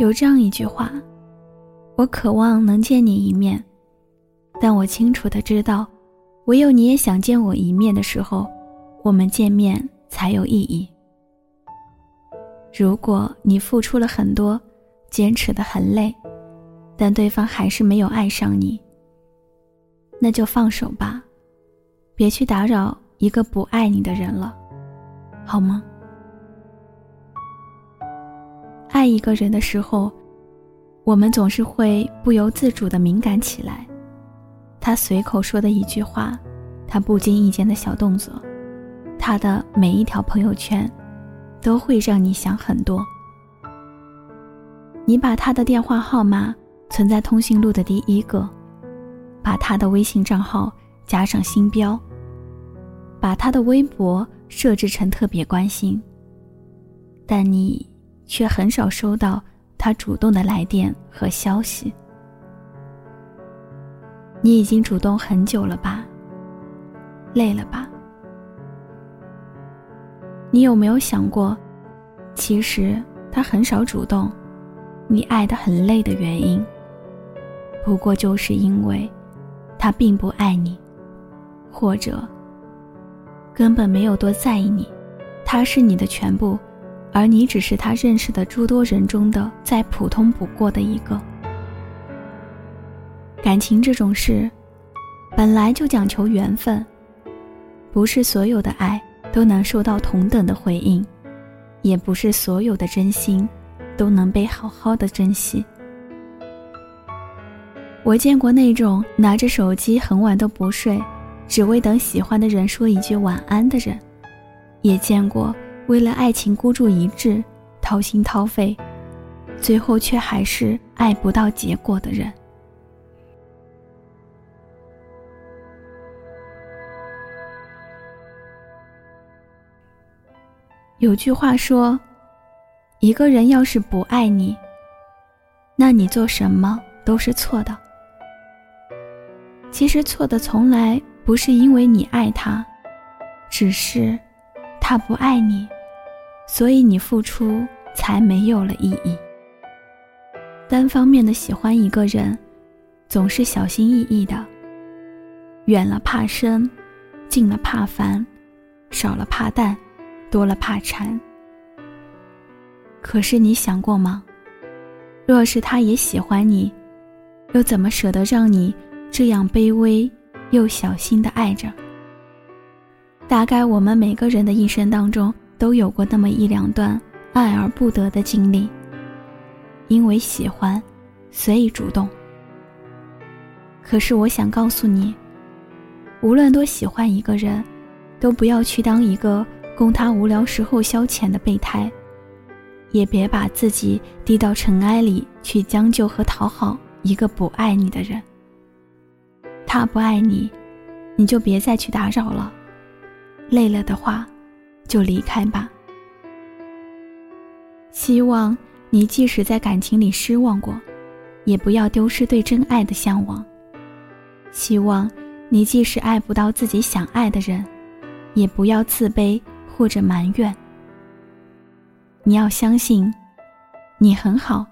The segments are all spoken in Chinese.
有这样一句话：“我渴望能见你一面，但我清楚的知道，唯有你也想见我一面的时候，我们见面才有意义。如果你付出了很多，坚持的很累，但对方还是没有爱上你，那就放手吧，别去打扰一个不爱你的人了，好吗？”爱一个人的时候，我们总是会不由自主的敏感起来。他随口说的一句话，他不经意间的小动作，他的每一条朋友圈，都会让你想很多。你把他的电话号码存在通讯录的第一个，把他的微信账号加上星标，把他的微博设置成特别关心，但你。却很少收到他主动的来电和消息。你已经主动很久了吧？累了吧？你有没有想过，其实他很少主动，你爱的很累的原因，不过就是因为，他并不爱你，或者根本没有多在意你，他是你的全部。而你只是他认识的诸多人中的再普通不过的一个。感情这种事，本来就讲求缘分，不是所有的爱都能受到同等的回应，也不是所有的真心都能被好好的珍惜。我见过那种拿着手机很晚都不睡，只为等喜欢的人说一句晚安的人，也见过。为了爱情孤注一掷，掏心掏肺，最后却还是爱不到结果的人。有句话说：“一个人要是不爱你，那你做什么都是错的。”其实错的从来不是因为你爱他，只是他不爱你。所以你付出才没有了意义。单方面的喜欢一个人，总是小心翼翼的，远了怕生，近了怕烦，少了怕淡，多了怕缠。可是你想过吗？若是他也喜欢你，又怎么舍得让你这样卑微又小心的爱着？大概我们每个人的一生当中。都有过那么一两段爱而不得的经历，因为喜欢，所以主动。可是我想告诉你，无论多喜欢一个人，都不要去当一个供他无聊时候消遣的备胎，也别把自己低到尘埃里去将就和讨好一个不爱你的人。他不爱你，你就别再去打扰了。累了的话。就离开吧。希望你即使在感情里失望过，也不要丢失对真爱的向往。希望你即使爱不到自己想爱的人，也不要自卑或者埋怨。你要相信，你很好，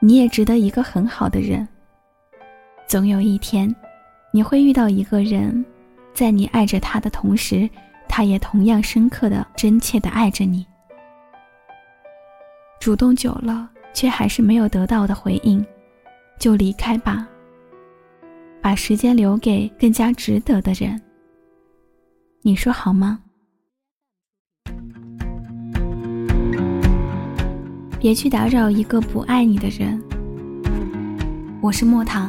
你也值得一个很好的人。总有一天，你会遇到一个人，在你爱着他的同时。他也同样深刻的、真切的爱着你。主动久了，却还是没有得到的回应，就离开吧。把时间留给更加值得的人。你说好吗？别去打扰一个不爱你的人。我是莫糖。